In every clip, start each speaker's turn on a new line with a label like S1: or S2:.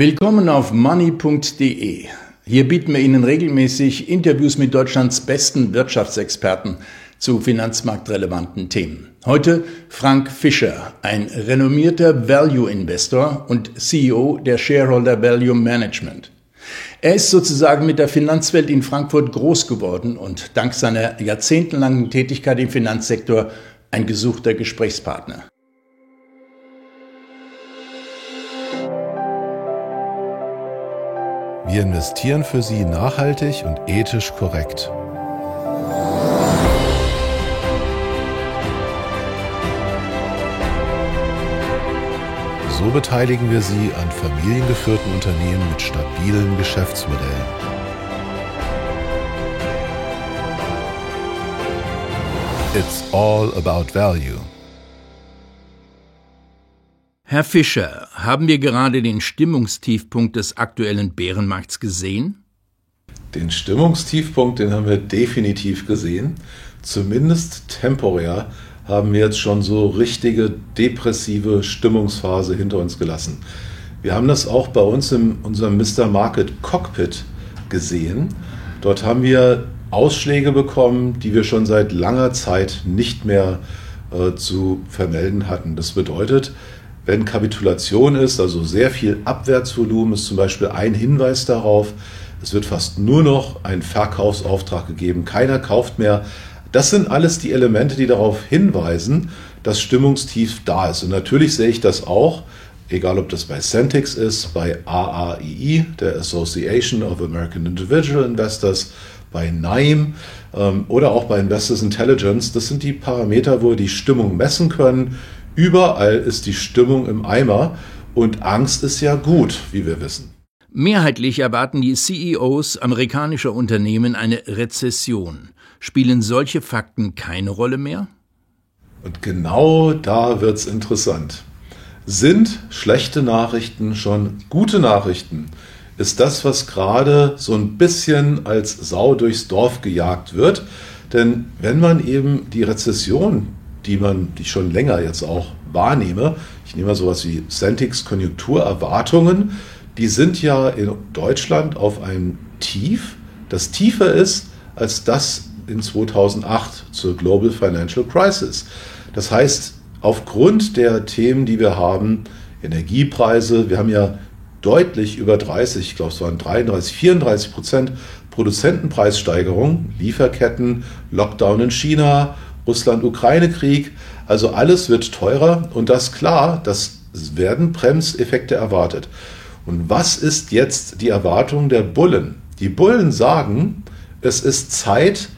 S1: Willkommen auf money.de. Hier bieten wir Ihnen regelmäßig Interviews mit Deutschlands besten Wirtschaftsexperten zu finanzmarktrelevanten Themen. Heute Frank Fischer, ein renommierter Value Investor und CEO der Shareholder Value Management. Er ist sozusagen mit der Finanzwelt in Frankfurt groß geworden und dank seiner jahrzehntelangen Tätigkeit im Finanzsektor ein gesuchter Gesprächspartner.
S2: Wir investieren für Sie nachhaltig und ethisch korrekt. So beteiligen wir Sie an familiengeführten Unternehmen mit stabilen Geschäftsmodellen. It's all about value.
S1: Herr Fischer, haben wir gerade den Stimmungstiefpunkt des aktuellen Bärenmarkts gesehen?
S2: Den Stimmungstiefpunkt, den haben wir definitiv gesehen. Zumindest temporär haben wir jetzt schon so richtige depressive Stimmungsphase hinter uns gelassen. Wir haben das auch bei uns in unserem Mr. Market Cockpit gesehen. Dort haben wir Ausschläge bekommen, die wir schon seit langer Zeit nicht mehr äh, zu vermelden hatten. Das bedeutet, wenn Kapitulation ist, also sehr viel Abwärtsvolumen, ist zum Beispiel ein Hinweis darauf, es wird fast nur noch ein Verkaufsauftrag gegeben, keiner kauft mehr. Das sind alles die Elemente, die darauf hinweisen, dass Stimmungstief da ist. Und natürlich sehe ich das auch, egal ob das bei Centix ist, bei AAII, der Association of American Individual Investors, bei NIME ähm, oder auch bei Investors Intelligence. Das sind die Parameter, wo wir die Stimmung messen können Überall ist die Stimmung im Eimer und Angst ist ja gut, wie wir wissen.
S1: Mehrheitlich erwarten die CEOs amerikanischer Unternehmen eine Rezession. Spielen solche Fakten keine Rolle mehr?
S2: Und genau da wird's interessant. Sind schlechte Nachrichten schon gute Nachrichten? Ist das, was gerade so ein bisschen als Sau durchs Dorf gejagt wird? Denn wenn man eben die Rezession die man, die ich schon länger jetzt auch wahrnehme. Ich nehme mal sowas wie Centix Konjunkturerwartungen. Die sind ja in Deutschland auf einem Tief, das tiefer ist als das in 2008 zur Global Financial Crisis. Das heißt, aufgrund der Themen, die wir haben, Energiepreise, wir haben ja deutlich über 30, ich glaube es waren 33, 34 Prozent Produzentenpreissteigerung, Lieferketten, Lockdown in China, Russland-Ukraine-Krieg. Also alles wird teurer und das klar, das werden Bremseffekte erwartet. Und was ist jetzt die Erwartung der Bullen? Die Bullen sagen, es ist Zeit,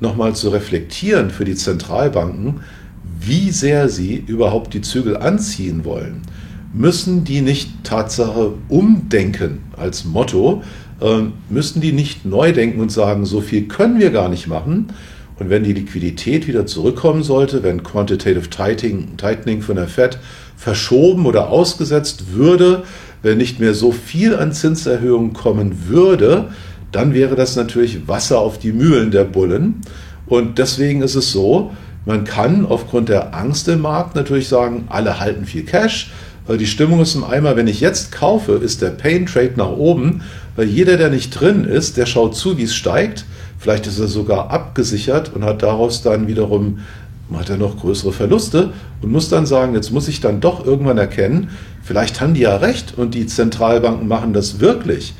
S2: nochmal zu reflektieren für die Zentralbanken, wie sehr sie überhaupt die Zügel anziehen wollen. Müssen die nicht Tatsache umdenken als Motto? Ähm, müssen die nicht neu denken und sagen, so viel können wir gar nicht machen? Und wenn die Liquidität wieder zurückkommen sollte, wenn Quantitative Tightening von der Fed verschoben oder ausgesetzt würde, wenn nicht mehr so viel an Zinserhöhungen kommen würde, dann wäre das natürlich Wasser auf die Mühlen der Bullen. Und deswegen ist es so, man kann aufgrund der Angst im Markt natürlich sagen, alle halten viel Cash, weil die Stimmung ist im Eimer. Wenn ich jetzt kaufe, ist der Pain Trade nach oben, weil jeder, der nicht drin ist, der schaut zu, wie es steigt. Vielleicht ist er sogar abgesichert und hat daraus dann wiederum hat er noch größere Verluste und muss dann sagen, jetzt muss ich dann doch irgendwann erkennen, vielleicht haben die ja recht und die Zentralbanken machen das wirklich.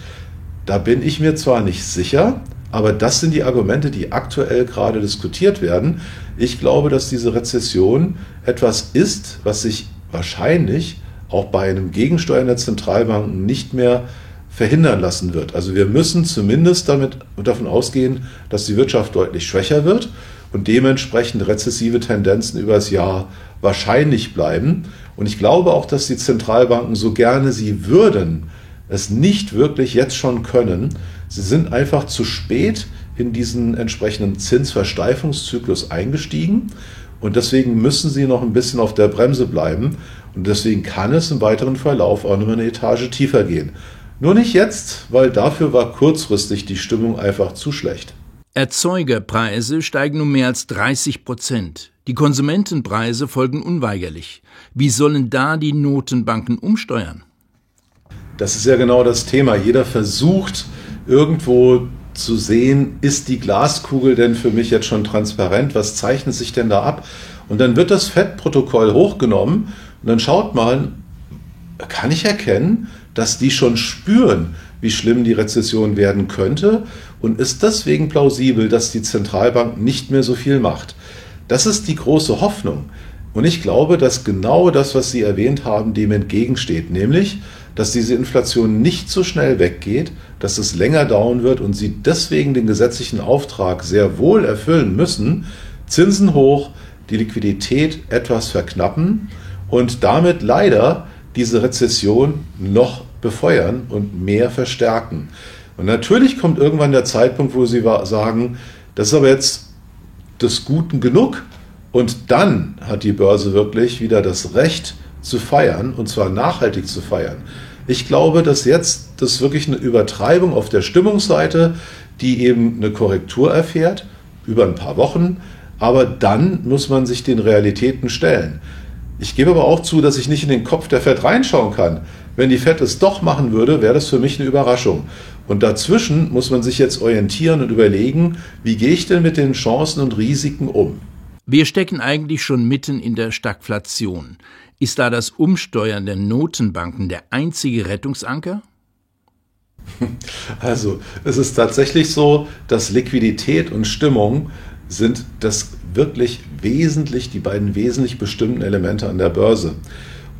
S2: Da bin ich mir zwar nicht sicher, aber das sind die Argumente, die aktuell gerade diskutiert werden. Ich glaube, dass diese Rezession etwas ist, was sich wahrscheinlich auch bei einem Gegensteuern der Zentralbanken nicht mehr verhindern lassen wird. Also wir müssen zumindest damit, davon ausgehen, dass die Wirtschaft deutlich schwächer wird und dementsprechend rezessive Tendenzen über das Jahr wahrscheinlich bleiben. Und ich glaube auch, dass die Zentralbanken, so gerne sie würden, es nicht wirklich jetzt schon können. Sie sind einfach zu spät in diesen entsprechenden Zinsversteifungszyklus eingestiegen und deswegen müssen sie noch ein bisschen auf der Bremse bleiben und deswegen kann es im weiteren Verlauf auch noch eine Etage tiefer gehen. Nur nicht jetzt, weil dafür war kurzfristig die Stimmung einfach zu schlecht.
S1: Erzeugerpreise steigen um mehr als 30 Prozent. Die Konsumentenpreise folgen unweigerlich. Wie sollen da die Notenbanken umsteuern?
S2: Das ist ja genau das Thema. Jeder versucht irgendwo zu sehen, ist die Glaskugel denn für mich jetzt schon transparent? Was zeichnet sich denn da ab? Und dann wird das FED-Protokoll hochgenommen und dann schaut man, kann ich erkennen, dass die schon spüren, wie schlimm die Rezession werden könnte und ist deswegen plausibel, dass die Zentralbank nicht mehr so viel macht. Das ist die große Hoffnung. Und ich glaube, dass genau das, was Sie erwähnt haben, dem entgegensteht, nämlich, dass diese Inflation nicht so schnell weggeht, dass es länger dauern wird und Sie deswegen den gesetzlichen Auftrag sehr wohl erfüllen müssen, Zinsen hoch, die Liquidität etwas verknappen und damit leider diese Rezession noch befeuern und mehr verstärken. Und natürlich kommt irgendwann der Zeitpunkt, wo Sie sagen, das ist aber jetzt des Guten genug. Und dann hat die Börse wirklich wieder das Recht zu feiern, und zwar nachhaltig zu feiern. Ich glaube, dass jetzt das wirklich eine Übertreibung auf der Stimmungsseite, die eben eine Korrektur erfährt, über ein paar Wochen, aber dann muss man sich den Realitäten stellen. Ich gebe aber auch zu, dass ich nicht in den Kopf der Fed reinschauen kann. Wenn die Fed es doch machen würde, wäre das für mich eine Überraschung. Und dazwischen muss man sich jetzt orientieren und überlegen, wie gehe ich denn mit den Chancen und Risiken um?
S1: Wir stecken eigentlich schon mitten in der Stagflation. Ist da das Umsteuern der Notenbanken der einzige Rettungsanker?
S2: Also, es ist tatsächlich so, dass Liquidität und Stimmung sind das wirklich wesentlich, die beiden wesentlich bestimmten Elemente an der Börse.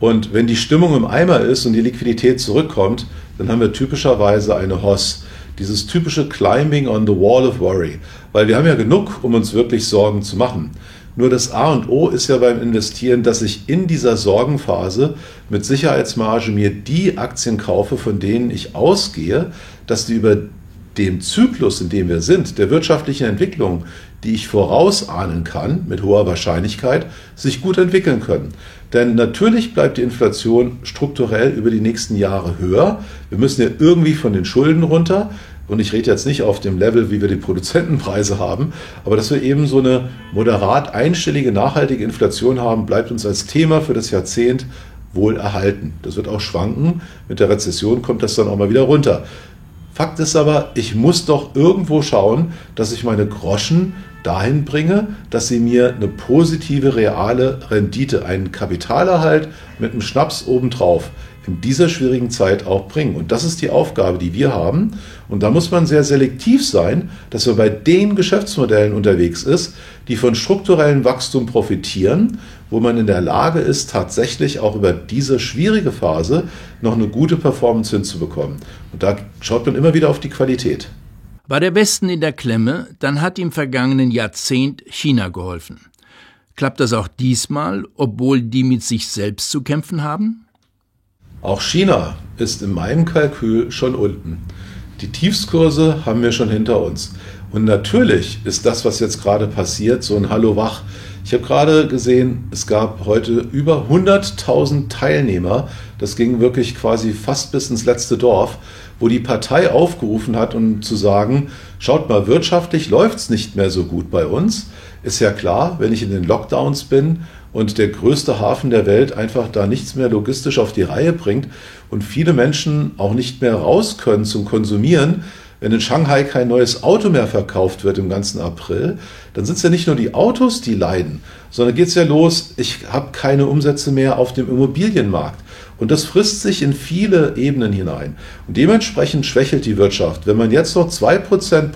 S2: Und wenn die Stimmung im Eimer ist und die Liquidität zurückkommt, dann haben wir typischerweise eine Hoss. Dieses typische Climbing on the Wall of Worry. Weil wir haben ja genug, um uns wirklich Sorgen zu machen. Nur das A und O ist ja beim Investieren, dass ich in dieser Sorgenphase mit Sicherheitsmarge mir die Aktien kaufe, von denen ich ausgehe, dass die über dem Zyklus, in dem wir sind, der wirtschaftlichen Entwicklung, die ich vorausahnen kann, mit hoher Wahrscheinlichkeit, sich gut entwickeln können. Denn natürlich bleibt die Inflation strukturell über die nächsten Jahre höher. Wir müssen ja irgendwie von den Schulden runter. Und ich rede jetzt nicht auf dem Level, wie wir die Produzentenpreise haben, aber dass wir eben so eine moderat einstellige, nachhaltige Inflation haben, bleibt uns als Thema für das Jahrzehnt wohl erhalten. Das wird auch schwanken. Mit der Rezession kommt das dann auch mal wieder runter. Fakt ist aber, ich muss doch irgendwo schauen, dass ich meine Groschen dahin bringe, dass sie mir eine positive reale Rendite, einen Kapitalerhalt mit einem Schnaps obendrauf in dieser schwierigen Zeit auch bringen. Und das ist die Aufgabe, die wir haben. Und da muss man sehr selektiv sein, dass man bei den Geschäftsmodellen unterwegs ist, die von strukturellem Wachstum profitieren, wo man in der Lage ist, tatsächlich auch über diese schwierige Phase noch eine gute Performance hinzubekommen. Und da schaut man immer wieder auf die Qualität.
S1: War der Westen in der Klemme, dann hat im vergangenen Jahrzehnt China geholfen. Klappt das auch diesmal, obwohl die mit sich selbst zu kämpfen haben?
S2: Auch China ist in meinem Kalkül schon unten. Die Tiefskurse haben wir schon hinter uns. Und natürlich ist das, was jetzt gerade passiert, so ein Hallo wach. Ich habe gerade gesehen, es gab heute über 100.000 Teilnehmer. Das ging wirklich quasi fast bis ins letzte Dorf, wo die Partei aufgerufen hat, um zu sagen, schaut mal, wirtschaftlich läuft es nicht mehr so gut bei uns. Ist ja klar, wenn ich in den Lockdowns bin und der größte Hafen der Welt einfach da nichts mehr logistisch auf die Reihe bringt und viele Menschen auch nicht mehr raus können zum Konsumieren, wenn in Shanghai kein neues Auto mehr verkauft wird im ganzen April, dann sind es ja nicht nur die Autos, die leiden, sondern geht es ja los, ich habe keine Umsätze mehr auf dem Immobilienmarkt. Und das frisst sich in viele Ebenen hinein. Und dementsprechend schwächelt die Wirtschaft. Wenn man jetzt noch 2%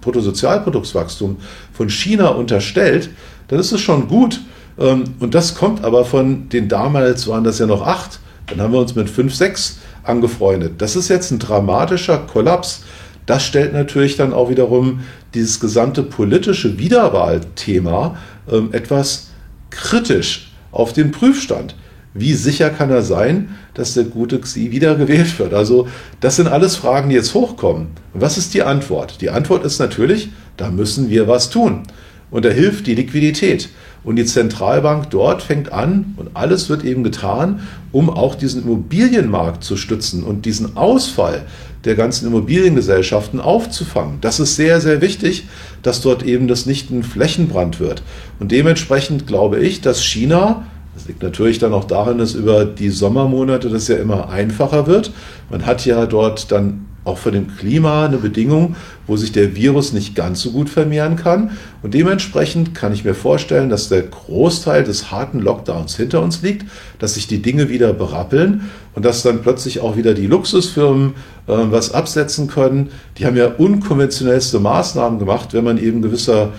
S2: Bruttosozialproduktswachstum von China unterstellt, dann ist es schon gut. Ähm, und das kommt aber von den damals waren das ja noch acht. Dann haben wir uns mit fünf, sechs angefreundet. Das ist jetzt ein dramatischer Kollaps. Das stellt natürlich dann auch wiederum dieses gesamte politische Wiederwahlthema ähm, etwas kritisch auf den Prüfstand. Wie sicher kann er sein, dass der gute Xi wieder gewählt wird? Also das sind alles Fragen, die jetzt hochkommen. Was ist die Antwort? Die Antwort ist natürlich, da müssen wir was tun. Und da hilft die Liquidität. Und die Zentralbank dort fängt an und alles wird eben getan, um auch diesen Immobilienmarkt zu stützen und diesen Ausfall der ganzen Immobiliengesellschaften aufzufangen. Das ist sehr, sehr wichtig, dass dort eben das nicht ein Flächenbrand wird. Und dementsprechend glaube ich, dass China Das liegt natürlich dann auch daran, dass über die Sommermonate das ja immer einfacher wird. Man hat ja dort dann auch von dem Klima eine Bedingung, wo sich der Virus nicht ganz so gut vermehren kann. Und dementsprechend kann ich mir vorstellen, dass der Großteil des harten Lockdowns hinter uns liegt, dass sich die Dinge wieder berappeln und dass dann plötzlich auch wieder die Luxusfirmen äh, was absetzen können. Die haben ja unkonventionellste Maßnahmen gemacht, wenn man eben gewisser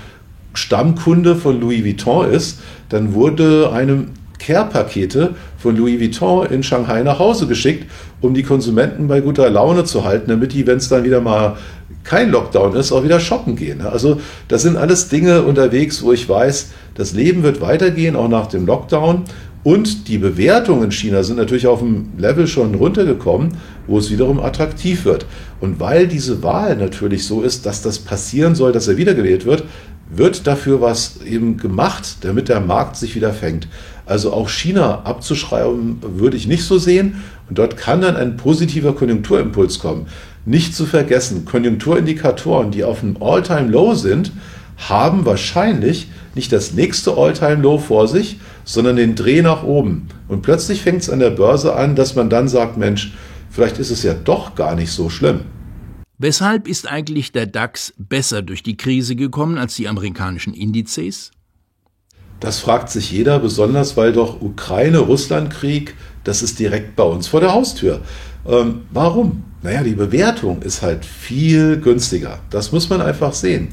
S2: Stammkunde von Louis Vuitton ist, dann wurde einem Care-Pakete von Louis Vuitton in Shanghai nach Hause geschickt, um die Konsumenten bei guter Laune zu halten, damit die, wenn es dann wieder mal kein Lockdown ist, auch wieder shoppen gehen. Also das sind alles Dinge unterwegs, wo ich weiß, das Leben wird weitergehen, auch nach dem Lockdown. Und die Bewertungen in China sind natürlich auf dem Level schon runtergekommen, wo es wiederum attraktiv wird. Und weil diese Wahl natürlich so ist, dass das passieren soll, dass er wiedergewählt wird, wird dafür was eben gemacht, damit der Markt sich wieder fängt. Also auch China abzuschreiben würde ich nicht so sehen. Und dort kann dann ein positiver Konjunkturimpuls kommen. Nicht zu vergessen, Konjunkturindikatoren, die auf einem All-Time-Low sind, haben wahrscheinlich nicht das nächste All-Time-Low vor sich, sondern den Dreh nach oben. Und plötzlich fängt es an der Börse an, dass man dann sagt, Mensch, vielleicht ist es ja doch gar nicht so schlimm.
S1: Weshalb ist eigentlich der DAX besser durch die Krise gekommen als die amerikanischen Indizes?
S2: Das fragt sich jeder, besonders weil doch Ukraine-Russland-Krieg, das ist direkt bei uns vor der Haustür. Ähm, warum? Naja, die Bewertung ist halt viel günstiger. Das muss man einfach sehen.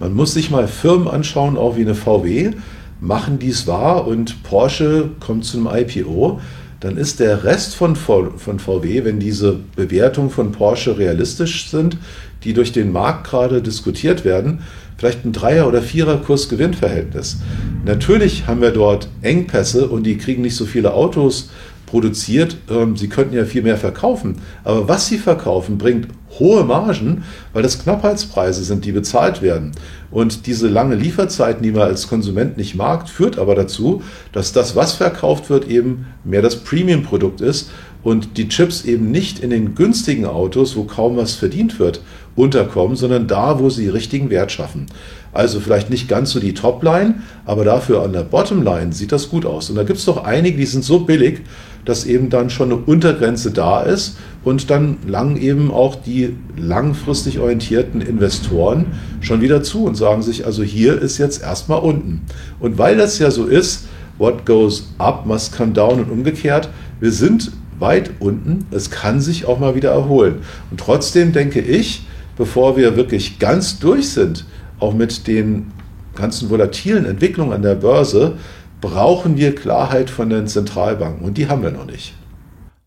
S2: Man muss sich mal Firmen anschauen, auch wie eine VW, machen dies wahr und Porsche kommt zu einem IPO dann ist der Rest von, von VW, wenn diese Bewertungen von Porsche realistisch sind, die durch den Markt gerade diskutiert werden, vielleicht ein Dreier- oder Vierer-Kurs-Gewinn-Verhältnis. Natürlich haben wir dort Engpässe und die kriegen nicht so viele Autos produziert. Ähm, sie könnten ja viel mehr verkaufen. Aber was sie verkaufen, bringt hohe Margen, weil das Knappheitspreise sind, die bezahlt werden. Und diese lange Lieferzeiten, die man als Konsument nicht mag, führt aber dazu, dass das, was verkauft wird, eben mehr das Premium-Produkt ist und die Chips eben nicht in den günstigen Autos, wo kaum was verdient wird, unterkommen, sondern da, wo sie richtigen Wert schaffen. Also vielleicht nicht ganz so die Topline, aber dafür an der Bottomline sieht das gut aus. Und da gibt es doch einige, die sind so billig, dass eben dann schon eine Untergrenze da ist und dann langen eben auch die langfristig orientierten Investoren schon wieder zu und sagen sich, also hier ist jetzt erstmal unten. Und weil das ja so ist, what goes up must come down und umgekehrt, wir sind weit unten, es kann sich auch mal wieder erholen. Und trotzdem denke ich, bevor wir wirklich ganz durch sind, auch mit den ganzen volatilen Entwicklungen an der Börse, brauchen wir Klarheit von den Zentralbanken und die haben wir noch nicht.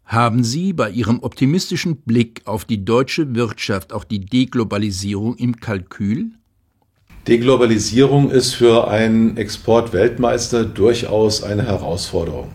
S1: Haben Sie bei Ihrem optimistischen Blick auf die deutsche Wirtschaft auch die Deglobalisierung im Kalkül?
S2: Deglobalisierung ist für einen Exportweltmeister durchaus eine Herausforderung.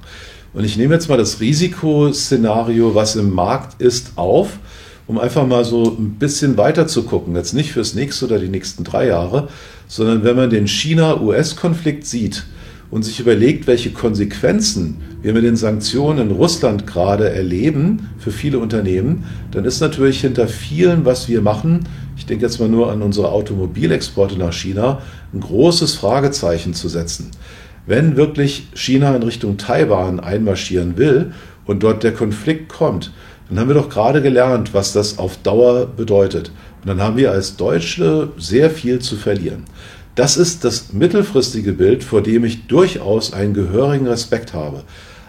S2: Und ich nehme jetzt mal das Risikoszenario, was im Markt ist, auf, um einfach mal so ein bisschen weiter zu gucken. Jetzt nicht fürs nächste oder die nächsten drei Jahre, sondern wenn man den China-US-Konflikt sieht, und sich überlegt, welche Konsequenzen wir mit den Sanktionen in Russland gerade erleben für viele Unternehmen, dann ist natürlich hinter vielen, was wir machen, ich denke jetzt mal nur an unsere Automobilexporte nach China, ein großes Fragezeichen zu setzen. Wenn wirklich China in Richtung Taiwan einmarschieren will und dort der Konflikt kommt, dann haben wir doch gerade gelernt, was das auf Dauer bedeutet. Und dann haben wir als Deutsche sehr viel zu verlieren. Das ist das mittelfristige Bild, vor dem ich durchaus einen gehörigen Respekt habe.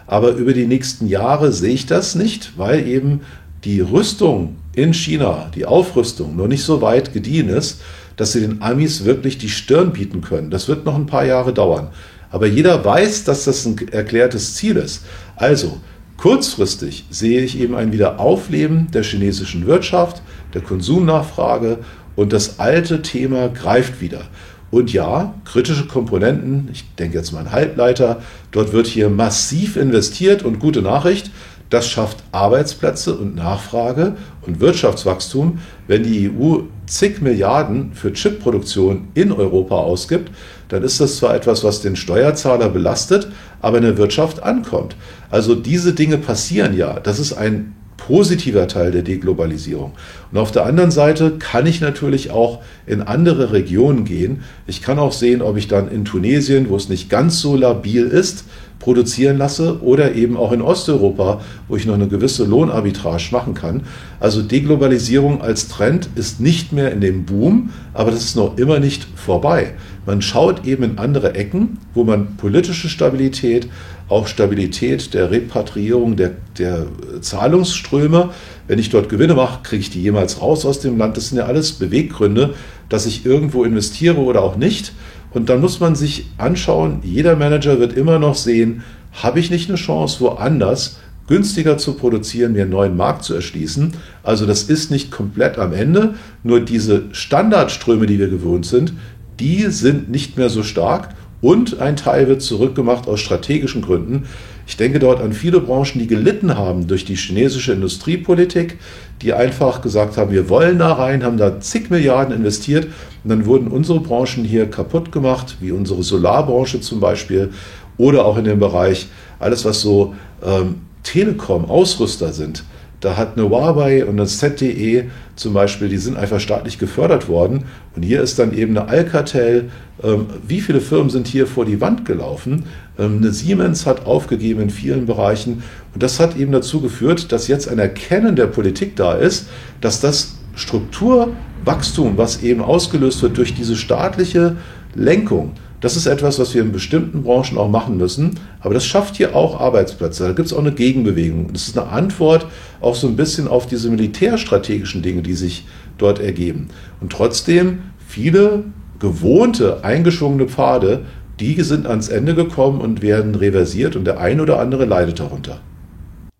S2: Aber über die nächsten Jahre sehe ich das nicht, weil eben die Rüstung in China, die Aufrüstung, noch nicht so weit gediehen ist, dass sie den Amis wirklich die Stirn bieten können. Das wird noch ein paar Jahre dauern. Aber jeder weiß, dass das ein erklärtes Ziel ist. Also, kurzfristig sehe ich eben ein Wiederaufleben der chinesischen Wirtschaft, der Konsumnachfrage und das alte Thema greift wieder. Und ja, kritische Komponenten, ich denke jetzt mal an Halbleiter, dort wird hier massiv investiert und gute Nachricht, das schafft Arbeitsplätze und Nachfrage und Wirtschaftswachstum, wenn die EU zig Milliarden für Chipproduktion in Europa ausgibt, dann ist das zwar etwas, was den Steuerzahler belastet, aber in der Wirtschaft ankommt. Also diese Dinge passieren ja. Das ist ein positiver Teil der Deglobalisierung. Und auf der anderen Seite kann ich natürlich auch in andere Regionen gehen. Ich kann auch sehen, ob ich dann in Tunesien, wo es nicht ganz so labil ist, produzieren lasse oder eben auch in Osteuropa, wo ich noch eine gewisse Lohnarbitrage machen kann. Also Deglobalisierung als Trend ist nicht mehr in dem Boom, aber das ist noch immer nicht vorbei. Man schaut eben in andere Ecken, wo man politische Stabilität, auch Stabilität der Repatriierung der, der Zahlungsströme, wenn ich dort Gewinne mache, kriege ich die jemals raus aus dem Land. Das sind ja alles Beweggründe, dass ich irgendwo investiere oder auch nicht. Und dann muss man sich anschauen, jeder Manager wird immer noch sehen, habe ich nicht eine Chance, woanders günstiger zu produzieren, mir einen neuen Markt zu erschließen. Also das ist nicht komplett am Ende, nur diese Standardströme, die wir gewohnt sind, die sind nicht mehr so stark und ein Teil wird zurückgemacht aus strategischen Gründen. Ich denke dort an viele Branchen, die gelitten haben durch die chinesische Industriepolitik, die einfach gesagt haben, wir wollen da rein, haben da zig Milliarden investiert und dann wurden unsere Branchen hier kaputt gemacht, wie unsere Solarbranche zum Beispiel oder auch in dem Bereich alles, was so ähm, Telekom-Ausrüster sind. Da hat eine Huawei und eine ZTE zum Beispiel, die sind einfach staatlich gefördert worden. Und hier ist dann eben eine Alcatel. Ähm, wie viele Firmen sind hier vor die Wand gelaufen? Ähm, eine Siemens hat aufgegeben in vielen Bereichen. Und das hat eben dazu geführt, dass jetzt ein Erkennen der Politik da ist, dass das Strukturwachstum, was eben ausgelöst wird durch diese staatliche Lenkung, das ist etwas, was wir in bestimmten Branchen auch machen müssen. Aber das schafft hier auch Arbeitsplätze. Da gibt es auch eine Gegenbewegung. Das ist eine Antwort auch so ein bisschen auf diese militärstrategischen Dinge, die sich dort ergeben. Und trotzdem viele gewohnte, eingeschwungene Pfade, die sind ans Ende gekommen und werden reversiert und der ein oder andere leidet darunter.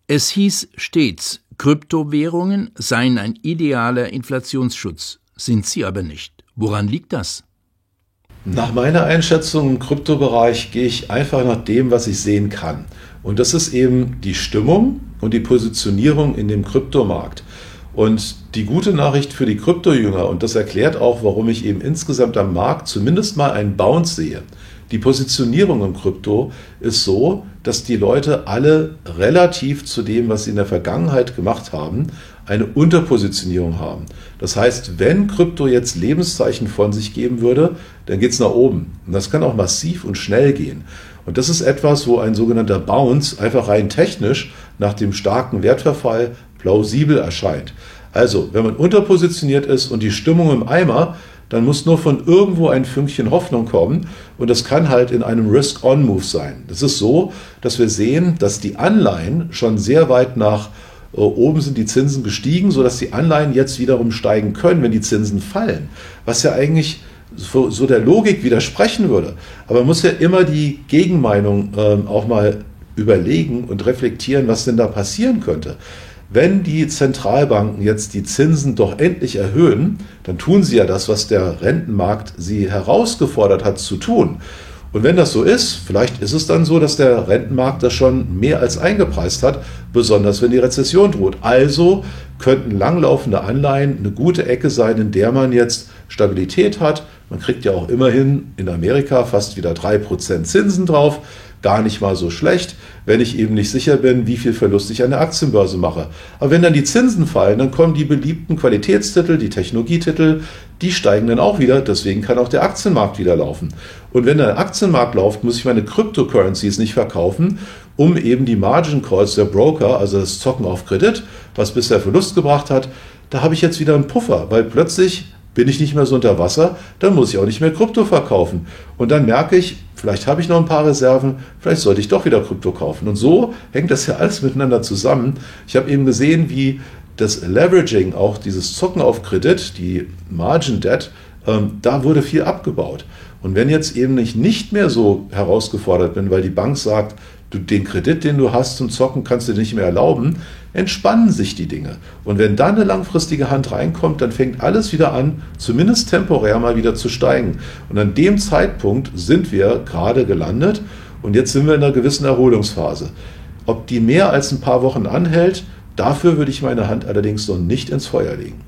S1: Es hieß stets, Kryptowährungen seien ein idealer Inflationsschutz, sind sie aber nicht. Woran liegt das?
S2: Nach meiner Einschätzung im Kryptobereich gehe ich einfach nach dem, was ich sehen kann. Und das ist eben die Stimmung und die Positionierung in dem Kryptomarkt. Und die gute Nachricht für die Kryptojünger, und das erklärt auch, warum ich eben insgesamt am Markt zumindest mal einen Bounce sehe. Die Positionierung im Krypto ist so, dass die Leute alle relativ zu dem, was sie in der Vergangenheit gemacht haben, eine Unterpositionierung haben. Das heißt, wenn Krypto jetzt Lebenszeichen von sich geben würde, dann geht es nach oben. Und das kann auch massiv und schnell gehen. Und das ist etwas, wo ein sogenannter Bounce einfach rein technisch nach dem starken Wertverfall plausibel erscheint. Also, wenn man unterpositioniert ist und die Stimmung im Eimer, dann muss nur von irgendwo ein Fünkchen Hoffnung kommen und das kann halt in einem Risk-on-Move sein. Das ist so, dass wir sehen, dass die Anleihen schon sehr weit nach äh, oben sind die Zinsen gestiegen, sodass die Anleihen jetzt wiederum steigen können, wenn die Zinsen fallen. Was ja eigentlich so der Logik widersprechen würde. Aber man muss ja immer die Gegenmeinung ähm, auch mal überlegen und reflektieren, was denn da passieren könnte. Wenn die Zentralbanken jetzt die Zinsen doch endlich erhöhen, dann tun sie ja das, was der Rentenmarkt sie herausgefordert hat zu tun. Und wenn das so ist, vielleicht ist es dann so, dass der Rentenmarkt das schon mehr als eingepreist hat, besonders wenn die Rezession droht. Also könnten langlaufende Anleihen eine gute Ecke sein, in der man jetzt Stabilität hat. Man kriegt ja auch immerhin in Amerika fast wieder 3% Zinsen drauf gar nicht mal so schlecht, wenn ich eben nicht sicher bin, wie viel Verlust ich an der Aktienbörse mache. Aber wenn dann die Zinsen fallen, dann kommen die beliebten Qualitätstitel, die Technologietitel, die steigen dann auch wieder. Deswegen kann auch der Aktienmarkt wieder laufen. Und wenn der Aktienmarkt läuft, muss ich meine Cryptocurrencies nicht verkaufen, um eben die Margin Calls der Broker, also das Zocken auf Kredit, was bisher Verlust gebracht hat, da habe ich jetzt wieder einen Puffer, weil plötzlich bin ich nicht mehr so unter Wasser, dann muss ich auch nicht mehr Krypto verkaufen. Und dann merke ich, vielleicht habe ich noch ein paar Reserven, vielleicht sollte ich doch wieder Krypto kaufen. Und so hängt das ja alles miteinander zusammen. Ich habe eben gesehen, wie das Leveraging, auch dieses Zocken auf Kredit, die Margin Debt, ähm, da wurde viel abgebaut. Und wenn jetzt eben ich nicht mehr so herausgefordert bin, weil die Bank sagt, du, den Kredit, den du hast zum Zocken, kannst du nicht mehr erlauben, entspannen sich die Dinge. Und wenn dann eine langfristige Hand reinkommt, dann fängt alles wieder an, zumindest temporär mal wieder zu steigen. Und an dem Zeitpunkt sind wir gerade gelandet und jetzt sind wir in einer gewissen Erholungsphase. Ob die mehr als ein paar Wochen anhält, dafür würde ich meine Hand allerdings noch nicht ins Feuer legen.